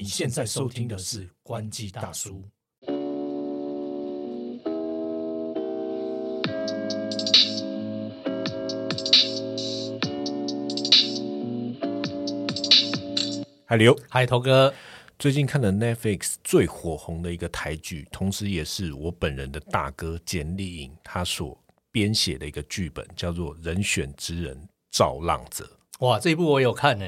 你现在收听的是《关机大叔》。海流，嗨，头哥，最近看了 Netflix 最火红的一个台剧，同时也是我本人的大哥简丽颖他所编写的一个剧本，叫做《人选之人造浪者》。哇，这一部我有看呢，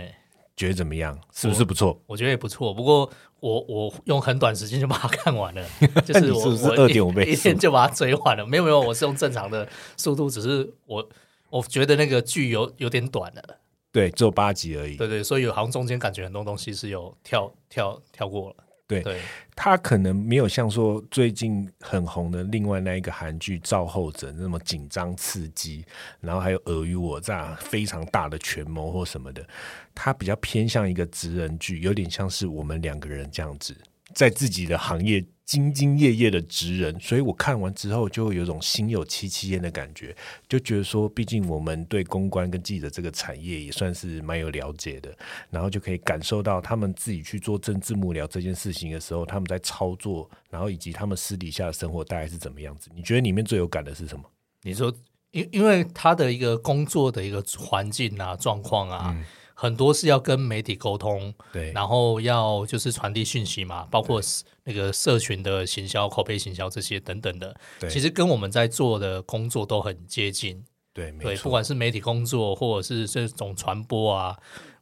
觉得怎么样？是不是不错？我觉得也不错。不过我我用很短时间就把它看完了，就是我你是不是我2.5倍一一天就把它追完了。没有没有，我是用正常的速度，只是我我觉得那个剧有有点短了。对，只有八集而已。对对，所以好像中间感觉很多东西是有跳跳跳过了。对对，它可能没有像说最近很红的另外那一个韩剧《造后者》那么紧张刺激，然后还有尔虞我诈、非常大的权谋或什么的，他比较偏向一个直人剧，有点像是我们两个人这样子，在自己的行业兢兢业业的职人，所以我看完之后就会有种心有戚戚焉的感觉，就觉得说，毕竟我们对公关跟记者这个产业也算是蛮有了解的，然后就可以感受到他们自己去做政治幕僚这件事情的时候，他们在操作，然后以及他们私底下的生活大概是怎么样子。你觉得里面最有感的是什么？你说，因因为他的一个工作的一个环境啊、状况啊，很多是要跟媒体沟通，对，然后要就是传递讯息嘛，包括那个社群的行销、口碑行销这些等等的，对。其实跟我们在做的工作都很接近。对，没对，不，管是媒体工作，或者是这种传播啊、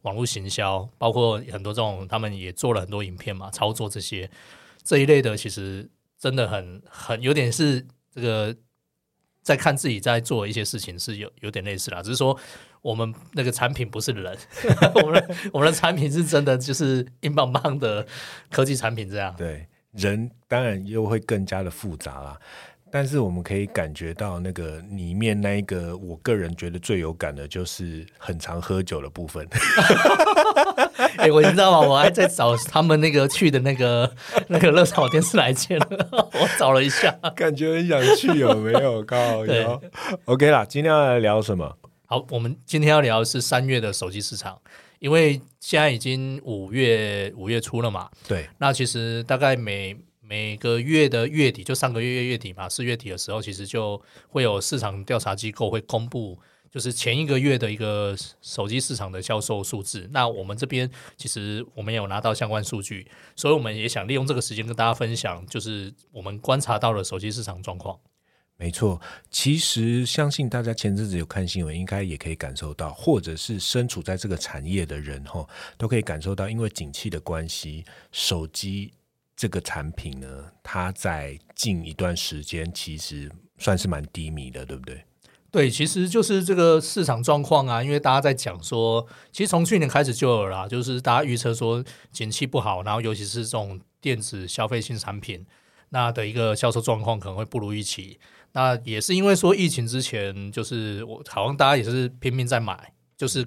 网络行销，包括很多这种，他们也做了很多影片嘛，操作这些。这一类的，其实真的很很有点是这个在看自己在做一些事情是有有点类似啦，只是说我们那个产品不是人，我们的我们的产品是真的就是硬邦邦的科技产品这样。对，人当然又会更加的复杂啦。但是我们可以感觉到那个里面那一个，我个人觉得最有感的就是很常喝酒的部分。哎、我你知道吗？我还在找他们那个去的那个那个热炒店是哪一间了，我找了一下。感觉很想去，有没有？靠对腰。OK 啦，今天要来聊什么？好，我们今天要聊的是三月的手机市场，因为现在已经五月五月初了嘛，对那其实大概每每个月的月底，就上个月月底嘛，四月底的时候，其实就会有市场调查机构会公布，就是前一个月的一个手机市场的销售数字。那我们这边其实我们有拿到相关数据，所以我们也想利用这个时间跟大家分享，就是我们观察到的手机市场状况。没错，其实相信大家前阵子有看新闻，应该也可以感受到，或者是身处在这个产业的人哈，都可以感受到，因为景气的关系，手机这个产品呢，它在近一段时间其实算是蛮低迷的，对不对？对，其实就是这个市场状况啊，因为大家在讲说，其实从去年开始就有啦，就是大家预测说景气不好，然后尤其是这种电子消费性产品，那的一个销售状况可能会不如预期。那也是因为说疫情之前，就是我好像大家也是拼命在买，就是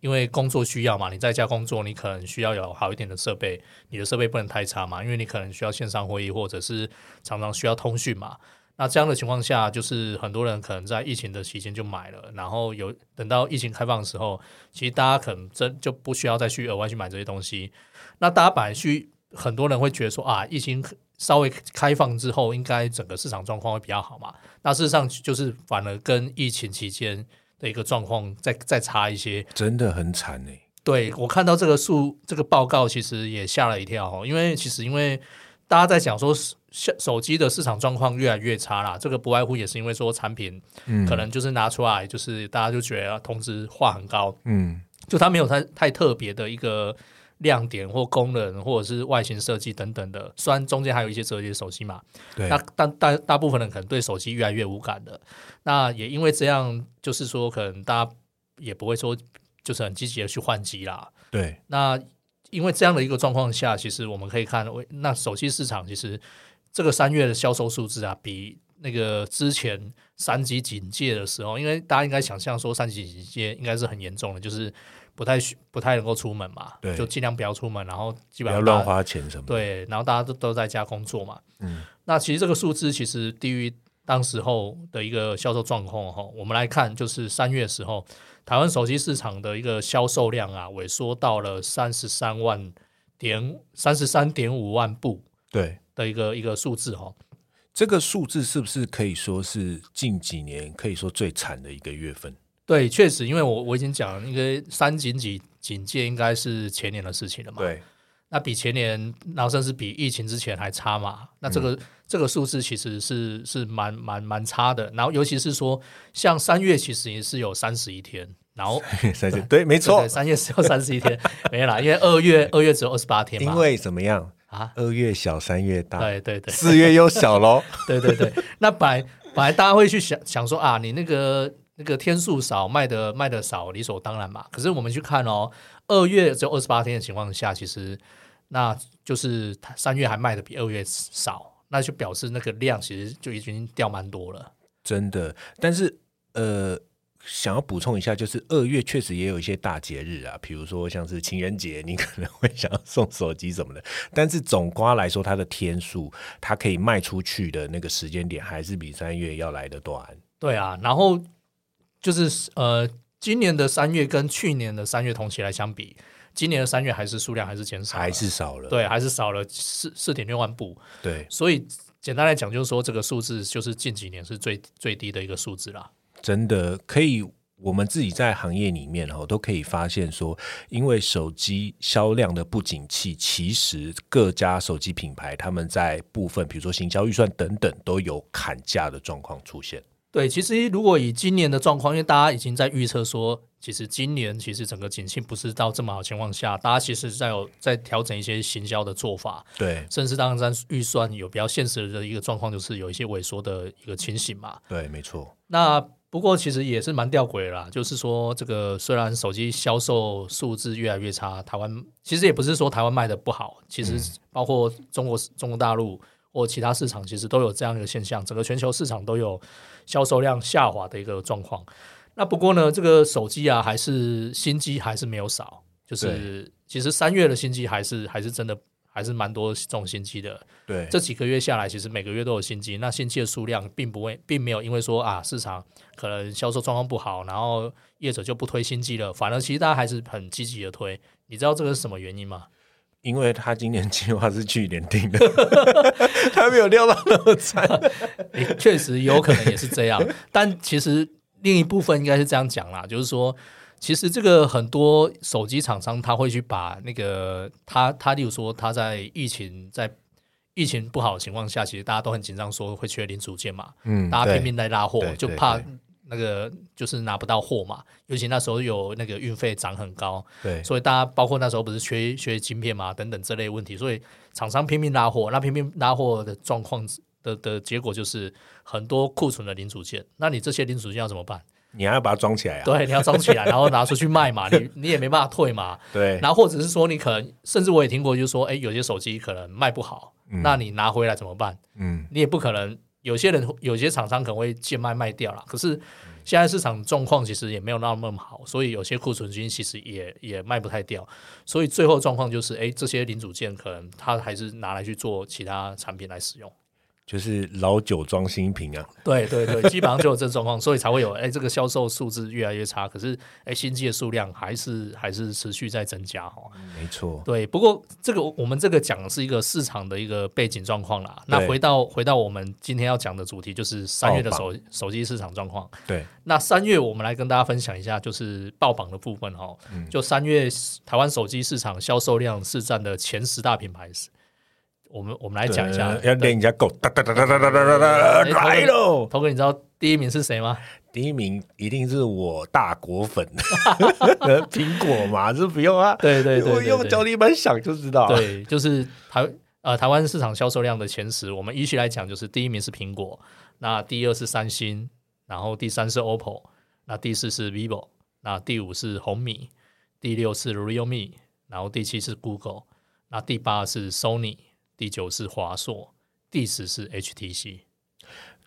因为工作需要嘛，你在家工作，你可能需要有好一点的设备，你的设备不能太差嘛，因为你可能需要线上会议或者是常常需要通讯嘛。那这样的情况下，就是很多人可能在疫情的期间就买了，然后有等到疫情开放的时候，其实大家可能真就不需要再去额外去买这些东西。那大家本来去，很多人会觉得说啊，疫情稍微开放之后，应该整个市场状况会比较好嘛。那事实上就是反而跟疫情期间的一个状况再再差一些。真的很惨哎、对我看到这个数这个报告，其实也吓了一跳哦，因为其实因为大家在讲说手手机的市场状况越来越差啦，这个不外乎也是因为说产品嗯。可能就是拿出来，就是大家就觉得通知化很高，嗯，就它没有太太特别的一个亮点或功能或者是外形设计等等的，虽然中间还有一些折叠手机嘛，对那但大大部分人可能对手机越来越无感的，那也因为这样，就是说可能大家也不会说就是很积极的去换机啦。对那因为这样的一个状况下，其实我们可以看，为那手机市场其实这个三月的销售数字啊，比那个之前三级警戒的时候，因为大家应该想象说三级警戒应该是很严重的，就是不太需不太能够出门嘛，对就尽量不要出门，然后基本上不要乱花钱什么。对，然后大家都都在家工作嘛。嗯，那其实这个数字其实低于当时候的一个销售状况哈。我们来看，就是三月时候，台湾手机市场的一个销售量啊，萎缩到了三十三万点三十三点五万部对，的一个一个数字哈。这个数字是不是可以说是近几年可以说最惨的一个月份？对，确实，因为我我已经讲了，那个三警警警戒应该是前年的事情了嘛。对，那比前年，然后甚至比疫情之前还差嘛？那这个、嗯这个数字其实是是蛮蛮蛮差的。然后尤其是说，像三月其实也是有三十一天，然后三十对，没错三月只有三十一天，没啦，因为二月二月只有二十八天嘛。因为怎么样？啊，二月小，三月大，对对对四月又小喽。对对对，那本来本来大家会去想想说啊，你那个那个天数少，卖的卖的少，理所当然嘛。可是我们去看哦，二月只有二十八天的情况下，其实那就是它三月还卖的比二月少，那就表示那个量其实就已经掉蛮多了。真的，但是呃，想要补充一下，就是二月确实也有一些大节日啊，比如说像是情人节，你可能会想要送手机什么的。但是总瓜来说，它的天数，它可以卖出去的那个时间点，还是比三月要来的短。对啊，然后就是呃，今年的三月跟去年的三月同期来相比，今年的三月还是数量还是减少，还是少了。对，还是少了四四点六万部。对，所以简单来讲，就是说这个数字就是近几年是最最低的一个数字啦。真的可以。我们自己在行业里面哦，都可以发现说，因为手机销量的不景气，其实各家手机品牌他们在部分，比如说行销预算等等，都有砍价的状况出现。对，其实如果以今年的状况，因为大家已经在预测说，其实今年其实整个景气不是到这么好情况下，大家其实在有在调整一些行销的做法，对甚至当然预算有比较现实的一个状况，就是有一些萎缩的一个情形嘛。对，没错。那不过其实也是蛮吊诡的啦，就是说这个虽然手机销售数字越来越差，台湾其实也不是说台湾卖的不好，其实包括中国中国大陆或其他市场，其实都有这样一个现象，整个全球市场都有销售量下滑的一个状况。那不过呢，这个手机啊，还是新机还是没有少，就是其实三月的新机还是还是真的还是蛮多这种新机的。对，这几个月下来，其实每个月都有新机，那新机的数量并不会，并没有因为说啊市场可能销售状况不好，然后业者就不推新机了，反而其实大家还是很积极的推。你知道这个是什么原因吗？因为他今年计划是去年定的，他没有料到那么惨。诶确实有可能也是这样，但其实另一部分应该是这样讲啦，就是说，其实这个很多手机厂商他会去把那个他他例如说他在疫情在疫情不好的情况下，其实大家都很紧张，说会缺零组件嘛，嗯大家拼命在拉货就怕对那个就是拿不到货嘛。尤其那时候有那个运费涨很高，对所以大家包括那时候不是缺缺晶片嘛等等这类问题，所以厂商拼命拉货，那拼命拉货的状况的的结果就是很多库存的零组件。那你这些零组件要怎么办？你还要把它装起来啊？对，你要装起来，然后拿出去卖嘛，你你也没办法退嘛。对然后或者是说你可能，甚至我也听过，就是说，哎，有些手机可能卖不好，那你拿回来怎么办？嗯，你也不可能，有些人有些厂商可能会贱卖卖掉了。可是现在市场状况其实也没有那么好，所以有些库存金其实也也卖不太掉。所以最后状况就是，哎，这些零组件可能它还是拿来去做其他产品来使用。就是老酒装新瓶啊。对对对，基本上就有这种状况，所以才会有哎这个销售数字越来越差，可是哎新机的数量还是还是持续在增加哈。没错，对，不过这个我们这个讲的是一个市场的一个背景状况啦。那回到回到我们今天要讲的主题，就是三月的手手机市场状况。对，那三月我们来跟大家分享一下，就是爆榜的部分哈。就三月台湾手机市场销售量是占的前十大品牌是，我们我们来讲一下呃。要练一下狗，哒哒哒哒哒哒哒哒哎来喽！头哥，你知道第一名是谁吗？第一名一定是我大果粉，苹果嘛，这不用啊。对对对我用对对脚底板想就知道。，对，就是台呃台湾市场销售量的前十，我们依序来讲，就是第一名是苹果，那第二是三星，然后第三是 OPPO，那第四是 vivo，那第五是红米，第六是 realme，然后第七是 Google，那第八是 Sony，第九是华硕，第十是 HTC。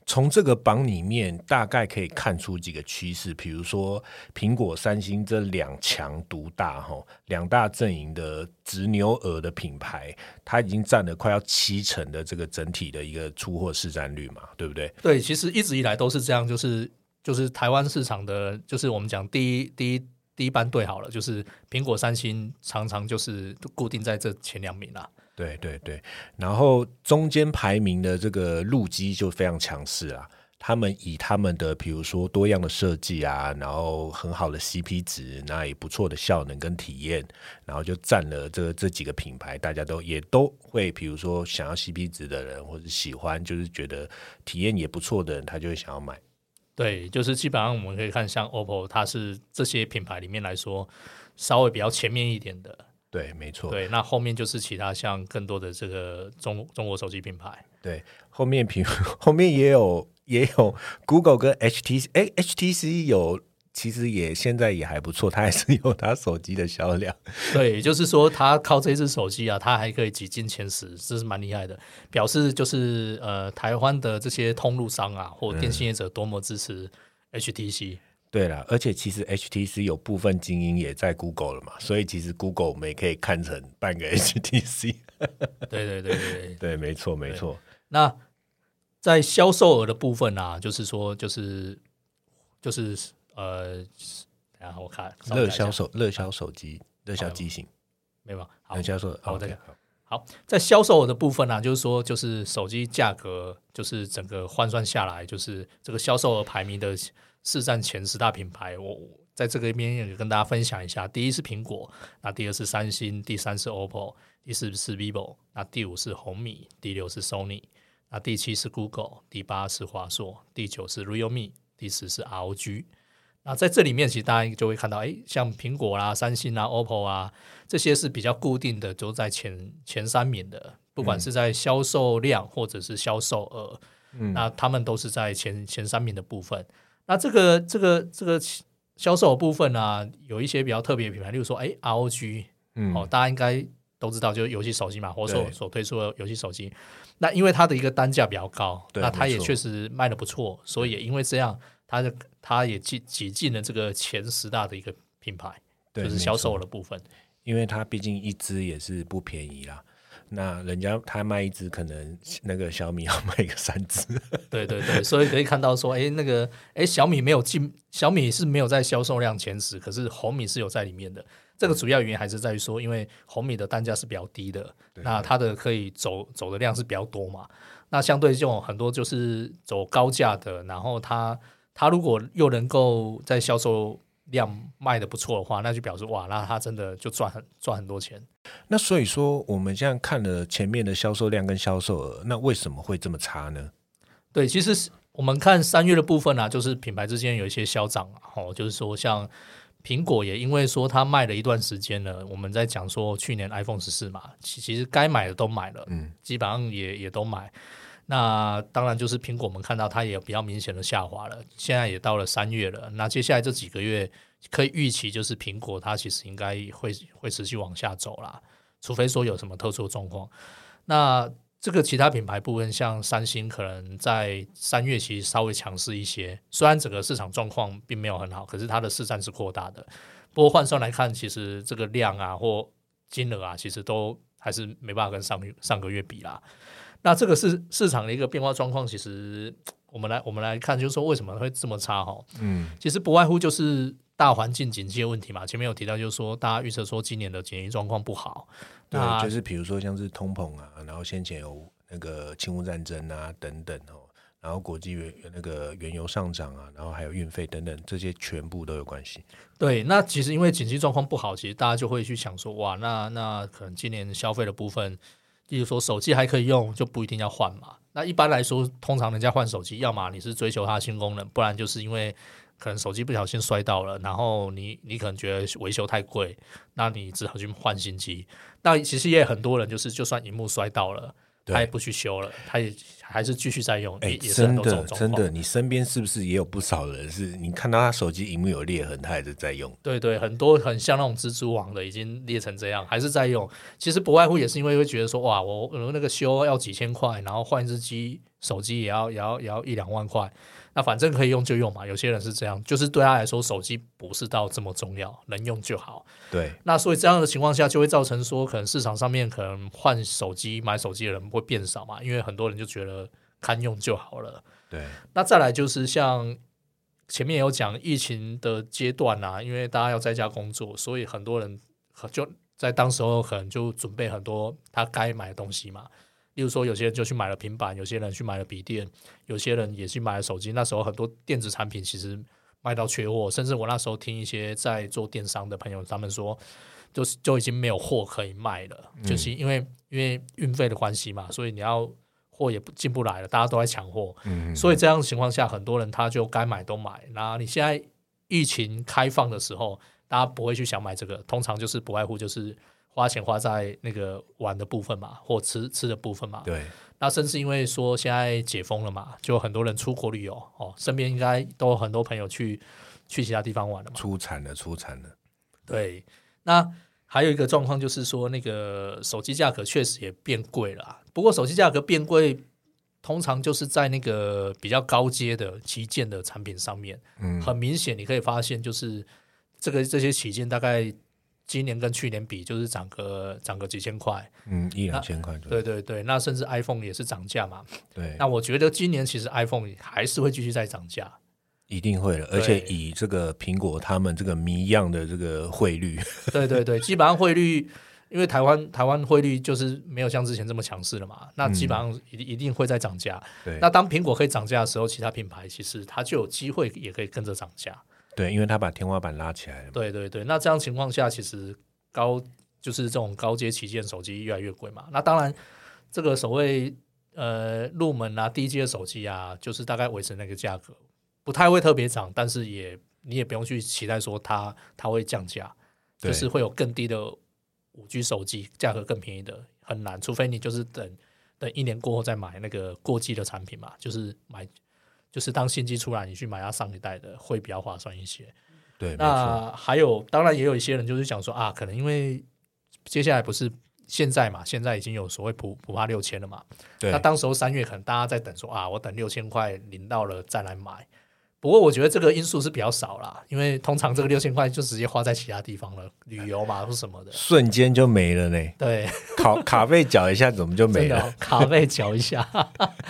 从这个榜里面大概可以看出几个趋势，比如说苹果、三星这两强独大哈，两大阵营的直牛耳的品牌，它已经占了快要七成的这个整体的一个出货市占率嘛，对不对？对，其实一直以来都是这样，就是就是台湾市场的，就是我们讲第一第一第一班队好了，就是苹果、三星常常就是固定在这前两名啊。对对对，然后中间排名的这个路基就非常强势啊。他们以他们的比如说多样的设计啊，然后很好的 CP 值，那也不错的效能跟体验，然后就占了这这几个品牌，大家都也都会，比如说想要 CP 值的人，或者喜欢就是觉得体验也不错的人，他就会想要买。对，就是基本上我们可以看，像 OPPO，它是这些品牌里面来说稍微比较前面一点的。对，没错。对，那后面就是其他像更多的这个中中国手机品牌。对，后面品 后面也有也有 Google 跟 HTC，哎，HTC 有其实也现在也还不错，它还是有它手机的销量。对，就是说它靠这只手机啊，它还可以挤进前十，这是蛮厉害的，表示就是呃台湾的这些通路商啊或电信业者多么支持 HTC。对了，而且其实 HTC 有部分精英也在 Google 了嘛，所以其实 Google 我们也可以看成半个 HTC。对对对对对，对，没错没错。那在销售额的部分啊，就是说，就是就是呃，然后我看热销手热销手机热销机型没有热销售好，我再讲好，在销售额的部分呢，就是说，就是手机价格，就是整个换算下来，就是这个销售额排名的。市占前十大品牌，我在这个一边也跟大家分享一下。第一是苹果，那第二是三星，第三是 OPPO，第四是 vivo，那第五是红米，第六是 Sony，那第七是 Google，第八是华硕，第九是 Realme，第十是 ROG。那在这里面，其实大家就会看到，哎，像苹果啦、三星啊、OPPO 啊，这些是比较固定的，都在前前三名的，不管是在销售量或者是销售额，嗯，那他们都是在前前三名的部分。那这个这个这个销售部分呢，有一些比较特别的品牌，例如说，哎，ROG，嗯，哦，大家应该都知道，就是游戏手机嘛，或所所推出的游戏手机。那因为它的一个单价比较高，那它也确实卖的不错，所以也因为这样，它的它也挤挤进了这个前十大的一个品牌，就是销售的部分。因为它毕竟一支也是不便宜啦。那人家他卖一只，可能那个小米要卖个三只。对对对，所以可以看到说，哎，那个哎，小米没有进，小米是没有在销售量前十，可是红米是有在里面的。这个主要原因还是在于说，因为红米的单价是比较低的，那它的可以走走的量是比较多嘛。那相对这种很多就是走高价的，然后它它如果又能够在销售。量卖的不错的话，那就表示哇，那他真的就赚很赚很多钱。那所以说，我们现在看了前面的销售量跟销售额，那为什么会这么差呢？对，其实我们看三月的部分啊，就是品牌之间有一些消涨哦，就是说像苹果也因为说它卖了一段时间了，我们在讲说去年 iPhone 十四嘛，其其实该买的都买了，嗯，基本上也也都买。那当然就是苹果，我们看到它也比较明显的下滑了。现在也到了三月了，那接下来这几个月可以预期，就是苹果它其实应该会会持续往下走啦，除非说有什么特殊状况。那这个其他品牌部分，像三星，可能在三月其实稍微强势一些，虽然整个市场状况并没有很好，可是它的市占是扩大的。不过换算来看，其实这个量啊或金额啊，其实都还是没办法跟上上个月比啦。那这个是市场的一个变化状况，其实我们来我们来看，就是说为什么会这么差哈？嗯，其实不外乎就是大环境经济的问题嘛。前面有提到，就是说大家预测说今年的经济状况不好，对，就是比如说像是通膨啊，然后先前有那个侵乌战争啊等等哦，然后国际原那个原油上涨啊，然后还有运费等等，这些全部都有关系。对，那其实因为经济状况不好，其实大家就会去想说，哇，那那可能今年消费的部分。例如说手机还可以用，就不一定要换嘛。那一般来说，通常人家换手机，要么你是追求它新功能，不然就是因为可能手机不小心摔到了，然后你你可能觉得维修太贵，那你只好去换新机。那其实也很多人就是，就算荧幕摔到了。他也不去修了，他也还是继续在用。哎，真的真的，你身边是不是也有不少人是？你看到他手机荧幕有裂痕，他还是在用。对对，很多很像那种蜘蛛网的，已经裂成这样，还是在用。其实不外乎也是因为会觉得说，哇，我那个修要几千块，然后换一只机，手机也要也要也要一两万块。那反正可以用就用嘛，有些人是这样，就是对他来说，手机不是到这么重要，能用就好。对，那所以这样的情况下，就会造成说，可能市场上面可能换手机、买手机的人会变少嘛，因为很多人就觉得堪用就好了。对，那再来就是像前面有讲疫情的阶段啊，因为大家要在家工作，所以很多人就在当时候可能就准备很多他该买的东西嘛。例如说，有些人就去买了平板，有些人去买了笔电，有些人也去买了手机。那时候很多电子产品其实卖到缺货，甚至我那时候听一些在做电商的朋友，他们说，就是就已经没有货可以卖了，就是因为因为运费的关系嘛，所以你要货也不进不来了，大家都在抢货。嗯，所以这样情况下，很多人他就该买都买。那你现在疫情开放的时候，大家不会去想买这个，通常就是不外乎就是。花钱花在那个玩的部分嘛，或吃吃的部分嘛。对。那甚至因为说现在解封了嘛，就很多人出国旅游哦，身边应该都有很多朋友去去其他地方玩了嘛。出产了，出产了。对。那还有一个状况就是说，那个手机价格确实也变贵了。不过手机价格变贵，通常就是在那个比较高阶的旗舰的产品上面。嗯。很明显，你可以发现，就是这个这些旗舰大概。今年跟去年比，就是涨个涨个几千块，嗯，一两千块。对对对，那甚至 iPhone 也是涨价嘛。对，那我觉得今年其实 iPhone 还是会继续在涨价，一定会的。而且以这个苹果他们这个谜样的这个汇率，对对对，基本上汇率，因为台湾台湾汇率就是没有像之前这么强势了嘛，那基本上一一定会在涨价。对，那当苹果可以涨价的时候，其他品牌其实它就有机会也可以跟着涨价。对，因为他把天花板拉起来了。对对对，那这样情况下，其实高就是这种高阶旗舰手机越来越贵嘛。那当然，这个所谓呃入门啊低阶手机啊，就是大概维持那个价格，不太会特别涨，但是也你也不用去期待说它它会降价，就是会有更低的五 G 手机，价格更便宜的很难，除非你就是等等一年过后再买那个过季的产品嘛，就是买。就是当新机出来，你去买它上一代的会比较划算一些。对，那还有，当然也有一些人就是想说啊，可能因为接下来不是现在嘛，现在已经有所谓普普发六千了嘛。对。那当时候三月可能大家在等说啊，我等六千块领到了再来买。不过我觉得这个因素是比较少啦，因为通常这个六千块就直接花在其他地方了，旅游嘛或什么的，瞬间就没了呢。对，卡卡费缴一下怎么就没了？卡费缴一下，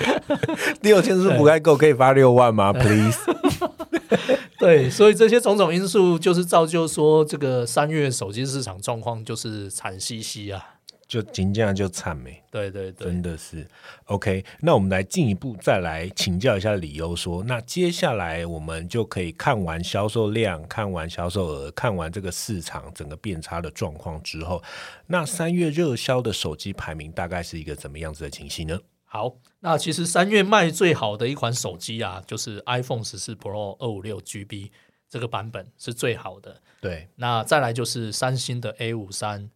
六千是不太够，可以发六万吗？Please。对，所以这些种种因素就是造就说，这个三月手机市场状况就是惨兮兮啊。就金价就惨没，对对对，真的是 OK。那我们来进一步再来请教一下理由，说那接下来我们就可以看完销售量、看完销售额、看完这个市场整个变差的状况之后，那三月热销的手机排名大概是一个怎么样子的情形呢？好，那其实三月卖最好的一款手机啊，就是 iPhone 十四 Pro 二五六 GB 这个版本是最好的。对，那再来就是三星的 A 五三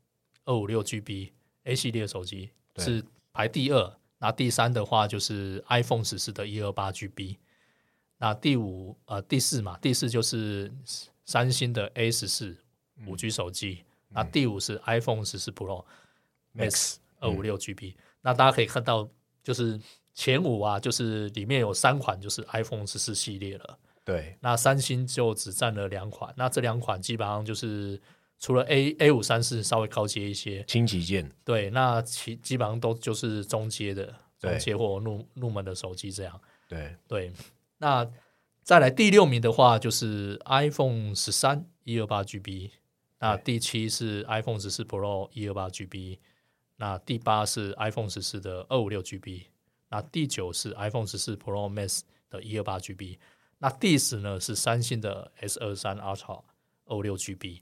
二五六 GB。A 系列手机是排第二，那第三的话就是 iPhone 十四的一二八 GB，那第五呃第四嘛，第四就是三星的 A 十四五 G 手机，那第五是 iPhone 十四 Pro Max 二五六 GB，那大家可以看到就是前五啊，就是里面有三款就是 iPhone 十四系列了，对，那三星就只占了两款，那这两款基本上就是。除了 A A 五三四稍微高阶一些，轻旗舰，对，那其基本上都就是中阶的中阶或入入门的手机这样。对对，那再来第六名的话就是 iPhone 十三一二八 GB，那第七是 iPhone 十四 Pro 一二八 GB，那第八是 iPhone 十四的二五六 GB，那第九是 iPhone 十四 Pro Max 的一二八 GB，那第十呢是三星的 S 二三 Ultra 二五六 GB。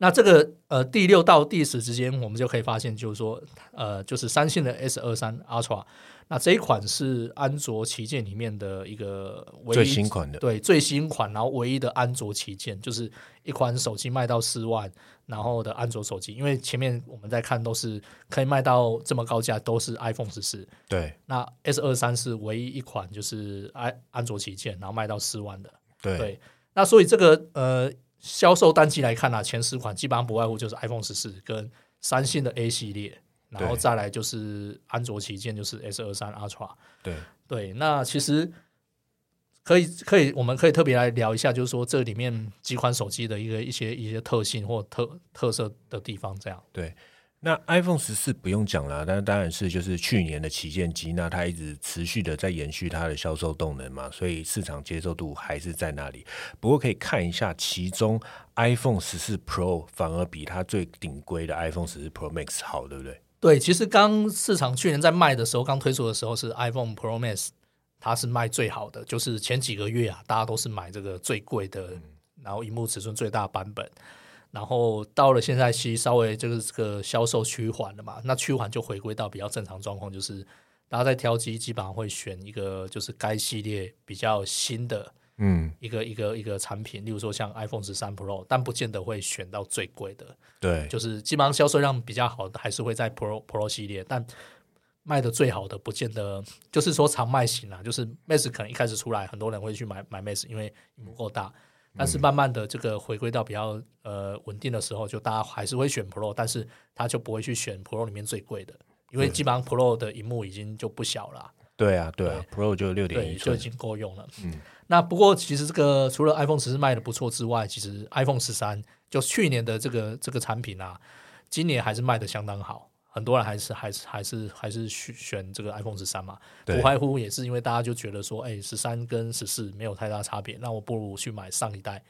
那这个呃第六到第十之间，我们就可以发现，就是说呃，就是三星的 S 二三 Ultra，那这一款是安卓旗舰里面的一个最新款的，对最新款，然后唯一的安卓旗舰，就是一款手机卖到四万，然后的安卓手机，因为前面我们在看都是可以卖到这么高价，都是 iPhone 十四，对，那 S 二三是唯一一款就是安安卓旗舰，然后卖到四万的，对，那所以这个呃。销售单机来看啊，前十款基本上不外乎就是 iPhone 十四跟三星的 A 系列，然后再来就是安卓旗舰就是 S 二三 Ultra。对对，那其实可以可以，我们可以特别来聊一下，就是说这里面几款手机的一个一些一些特性或特特色的地方，这样。对，那 iPhone 十四不用讲了，但当然是就是去年的旗舰机，那它一直持续的在延续它的销售动能嘛，所以市场接受度还是在那里。不过可以看一下，其中 iPhone 十四 Pro 反而比它最顶规的 iPhone 十四 Pro Max 好，对不对？对，其实刚市场去年在卖的时候，刚推出的时候是 iPhone Pro Max，它是卖最好的，就是前几个月啊，大家都是买这个最贵的，然后荧幕尺寸最大版本。然后到了现在，其实稍微这个这个销售趋缓了嘛，那趋缓就回归到比较正常状况，就是大家在挑机，基本上会选一个就是该系列比较新的，嗯，一个一个一个产品，例如说像 iPhone 十三 Pro，但不见得会选到最贵的，对，就是基本上销售量比较好的还是会在 Pro Pro 系列，但卖的最好的不见得就是说常卖型啦，就是 Max 可能一开始出来，很多人会去买买 Max，因为屏幕够大。但是慢慢的这个回归到比较呃稳定的时候，就大家还是会选 Pro，但是他就不会去选 Pro 里面最贵的，因为基本上 Pro 的荧幕已经就不小了。对啊，对啊，Pro 就六点一就已经够用了。嗯，那不过其实这个除了 iPhone 十四卖的不错之外，其实 iPhone 十三就去年的这个这个产品啊，今年还是卖的相当好。很多人还是还是还是还是选选这个 iPhone 十三嘛，不外乎也是因为大家就觉得说，哎，十三跟十四没有太大差别，那我不如去买上一代。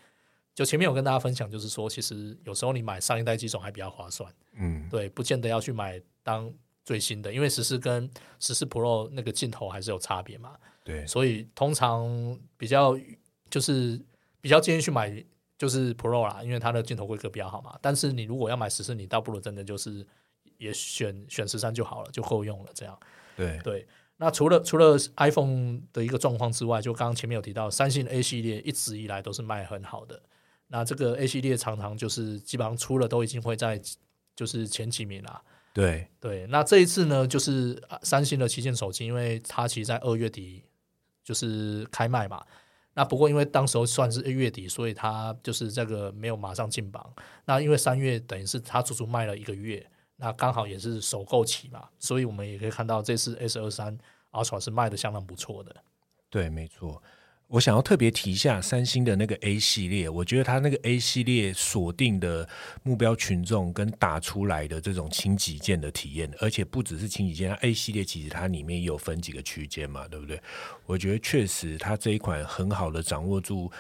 就前面有跟大家分享，就是说，其实有时候你买上一代机种还比较划算，嗯，对，不见得要去买当最新的，因为十四跟十四 Pro 那个镜头还是有差别嘛，对，所以通常比较就是比较建议去买就是 Pro 啦，因为它的镜头规格比较好嘛。但是你如果要买十四，你倒不如真的就是。也选选十三就好了，就够用了。这样，对对。那除了除了 iPhone 的一个状况之外，就刚刚前面有提到，三星 A 系列一直以来都是卖很好的。那这个 A 系列常常就是基本上出了都已经会在就是前几名啦。对对。那这一次呢，就是三星的旗舰手机，因为它其实在二月底就是开卖嘛。那不过因为当时候算是月底，所以它就是这个没有马上进榜。那因为三月等于是它足足卖了一个月。那刚好也是首购期嘛，所以我们也可以看到这次 S 二三 Ultra 是卖的相当不错的。对，没错。我想要特别提一下三星的那个 A 系列，我觉得它那个 A 系列锁定的目标群众跟打出来的这种轻几件的体验，而且不只是轻几件，A 系列其实它里面有分几个区间嘛，对不对？我觉得确实它这一款很好的掌握住。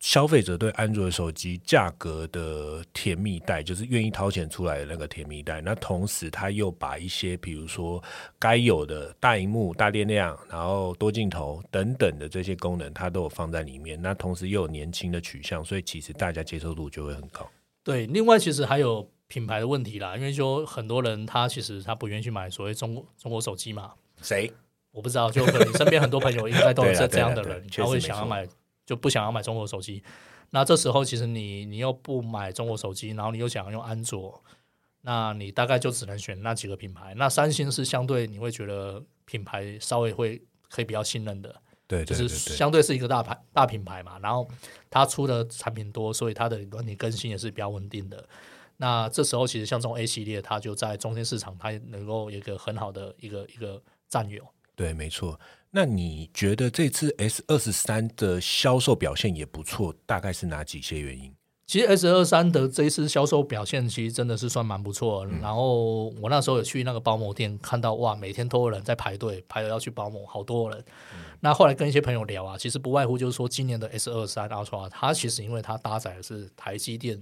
消费者对安卓手机价格的甜蜜带，就是愿意掏钱出来的那个甜蜜带。那同时，他又把一些比如说该有的大荧幕、大电量，然后多镜头等等的这些功能，它都有放在里面。那同时又有年轻的取向，所以其实大家接受度就会很高。对，另外其实还有品牌的问题啦，因为说很多人他其实他不愿意去买所谓中国中国手机嘛。谁？我不知道，就可能身边很多朋友应该都是这样的人，他会想要买。就不想要买中国手机，那这时候其实你你又不买中国手机，然后你又想要用安卓，那你大概就只能选那几个品牌。那三星是相对你会觉得品牌稍微会可以比较信任的，对，就是相对是一个大牌大品牌嘛。然后它出的产品多，所以它的软体更新也是比较稳定的。那这时候其实像这种 A 系列，它就在中间市场，它能够有一个很好的一个一个占有。对，没错。那你觉得这次 S 二十三的销售表现也不错，大概是哪几些原因？其实 S 二三的这一次销售表现其实真的是算蛮不错。然后我那时候有去那个包膜店，看到哇，每天都有人在排队，排了要去包膜，好多人。那后来跟一些朋友聊啊，其实不外乎就是说，今年的 S 二三 Ultra 它其实因为它搭载的是台积电，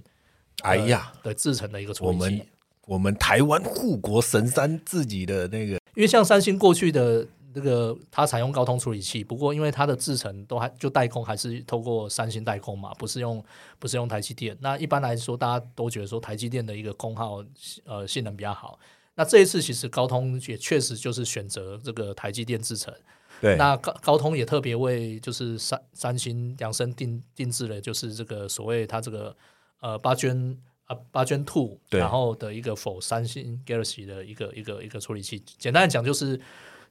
哎呀的制成的一个处理器，我们台湾护国神山自己的那个，因为像三星过去的。这个它采用高通处理器，不过因为它的制程都还就代工还是透过三星代工嘛，不是用不是用台积电。那一般来说，大家都觉得说台积电的一个功耗呃性能比较好。那这一次其实高通也确实就是选择这个台积电制程。对，那高高通也特别为就是三三星量身定定制了，就是这个所谓它这个呃八圈啊八圈 Two，然后的一个否三星 Galaxy 的一个一个一个处理器。简单的讲就是。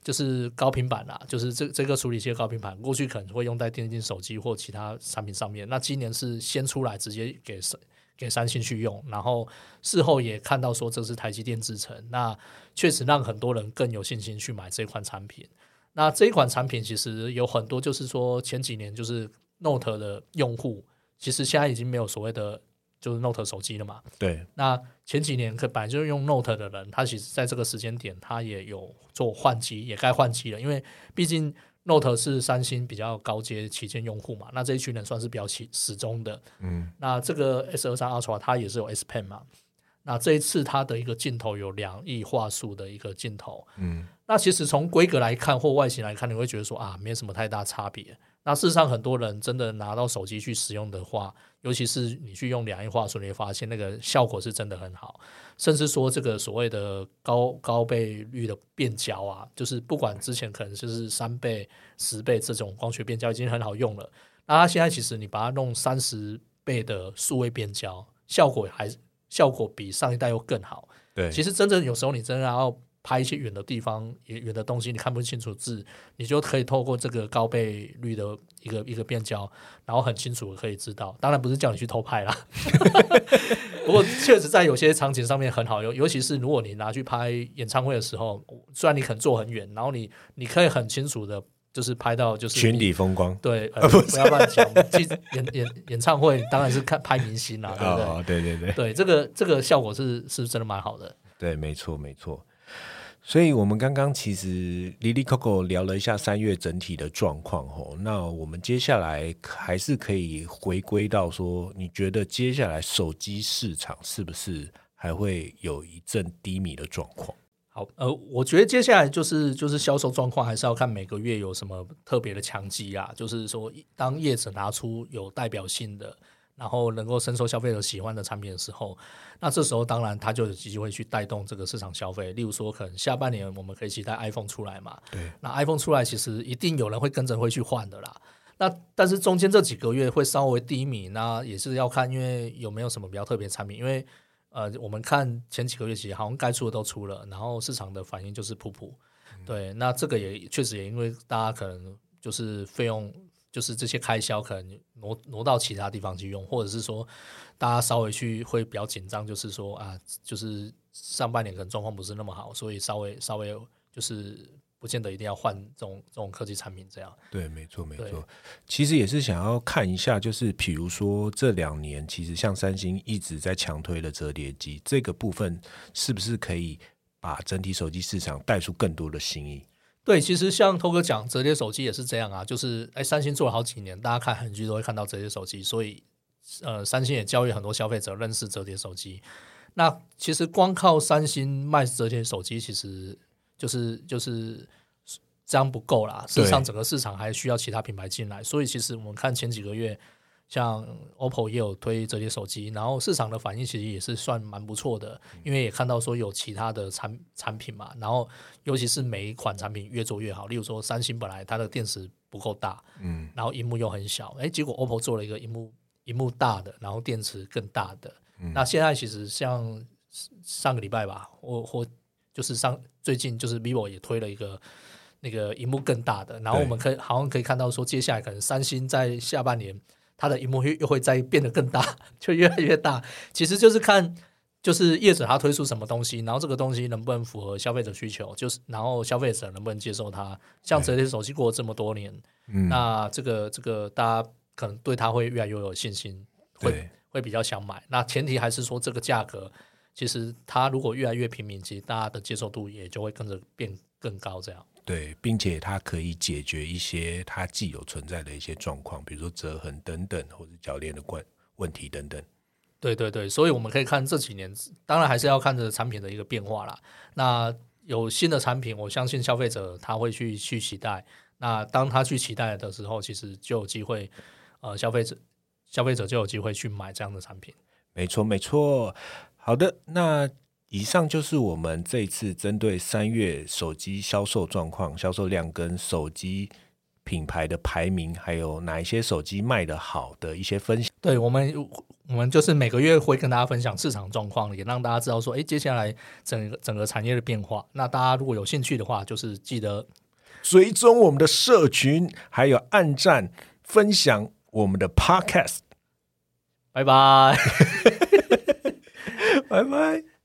就是高频版啦，就是这这个处理器高频版，过去可能会用在电竞手机或其他产品上面。那今年是先出来，直接给给三星去用，然后事后也看到说这是台积电制成，那确实让很多人更有信心去买这款产品。那这一款产品其实有很多，就是说前几年就是 Note 的用户，其实现在已经没有所谓的。就是 Note 手机了嘛。对，那前几年可本来就是用 Note 的人，他其实在这个时间点，他也有做换机，也该换机了，因为毕竟 Note 是三星比较高阶旗舰用户嘛，那这一群人算是比较始始终的。嗯，那这个 S 二三 Ultra 它也是有 S Pen 嘛，那这一次它的一个镜头有两亿画素的一个镜头，嗯，那其实从规格来看或外形来看，你会觉得说啊，没什么太大差别。那事实上，很多人真的拿到手机去使用的话，尤其是你去用两亿画素，你会发现那个效果是真的很好，甚至说这个所谓的高高倍率的变焦啊，就是不管之前可能就是三倍、十倍这种光学变焦已经很好用了，那它现在其实你把它弄三十倍的数位变焦，效果还效果比上一代又更好。对，其实真正有时候你真的要拍一些远的地方、远远的东西，你看不清楚字，你就可以透过这个高倍率的一个一个变焦，然后很清楚的可以知道。当然不是叫你去偷拍啦，不过确实在有些场景上面很好用，尤其是如果你拿去拍演唱会的时候，虽然你可能坐很远，然后你你可以很清楚的，就是拍到就是群你体风光。对，呃、不要乱讲。其实演演演唱会当然是看拍明星啦，对不对？哦，对对对对，这个这个效果是是真的蛮好的。对，没错没错。所以，我们刚刚其实 Lily Coco 聊了一下三月整体的状况吼，那我们接下来还是可以回归到说，你觉得接下来手机市场是不是还会有一阵低迷的状况？好，呃，我觉得接下来就是就是销售状况，还是要看每个月有什么特别的强击啊。就是说，当业者拿出有代表性的，然后能够深受消费者喜欢的产品的时候，那这时候当然它就有机会去带动这个市场消费。例如说，可能下半年我们可以期待 iPhone 出来嘛？对，那 iPhone 出来，其实一定有人会跟着会去换的啦。那但是中间这几个月会稍微低迷，那也是要看，因为有没有什么比较特别的产品，因为。呃，我们看前几个月其实好像该出的都出了，然后市场的反应就是普普。对，那这个也确实也因为大家可能就是费用，就是这些开销可能挪挪到其他地方去用，或者是说大家稍微去会比较紧张，就是说啊，就是上半年可能状况不是那么好，所以稍微稍微就是。不见得一定要换这种这种科技产品，这样对，没错，没错。其实也是想要看一下，就是比如说这两年，其实像三星一直在强推的折叠机这个部分，是不是可以把整体手机市场带出更多的新意？对，其实像头哥讲，折叠手机也是这样啊，就是哎，三星做了好几年，大家看韩剧都会看到折叠手机，所以呃，三星也教育很多消费者认识折叠手机。那其实光靠三星卖折叠手机，其实就是就是这样不够啦。事实上，整个市场还需要其他品牌进来。所以，其实我们看前几个月，像 OPPO 也有推折叠手机，然后市场的反应其实也是算蛮不错的，因为也看到说有其他的产产品嘛。然后，尤其是每一款产品越做越好。例如说，三星本来它的电池不够大，嗯，然后荧幕又很小，哎，结果 OPPO 做了一个荧幕荧幕大的，然后电池更大的。那现在其实像上个礼拜吧，我或就是上最近就是 vivo 也推了一个那个荧幕更大的，然后我们可以好像可以看到说，接下来可能三星在下半年它的荧幕又又会再变得更大，就越来越大。其实就是看就是业者他推出什么东西，然后这个东西能不能符合消费者需求，就是然后消费者能不能接受它。像折叠手机过了这么多年，嗯那这个这个大家可能对它会越来越有信心，会对会比较想买。那前提还是说这个价格，其实它如果越来越平民，其实大家的接受度也就会跟着变更高。这样，对，并且它可以解决一些它既有存在的一些状况，比如说折痕等等，或者铰链的关问题等等。对对对，所以我们可以看这几年，当然还是要看着产品的一个变化啦。那有新的产品，我相信消费者他会去去期待。那当他去期待的时候，其实就有机会，呃，消费者消费者就有机会去买这样的产品。没错，没错。好的，那以上就是我们这一次针对三月手机销售状况、销售量跟手机品牌的排名，还有哪一些手机卖的好的一些分享。对我们，我们就是每个月会跟大家分享市场状况，也让大家知道说，哎，接下来整个整个产业的变化。那大家如果有兴趣的话，就是记得追踪我们的社群，还有按赞、分享我们的 Podcast。拜拜。拜拜。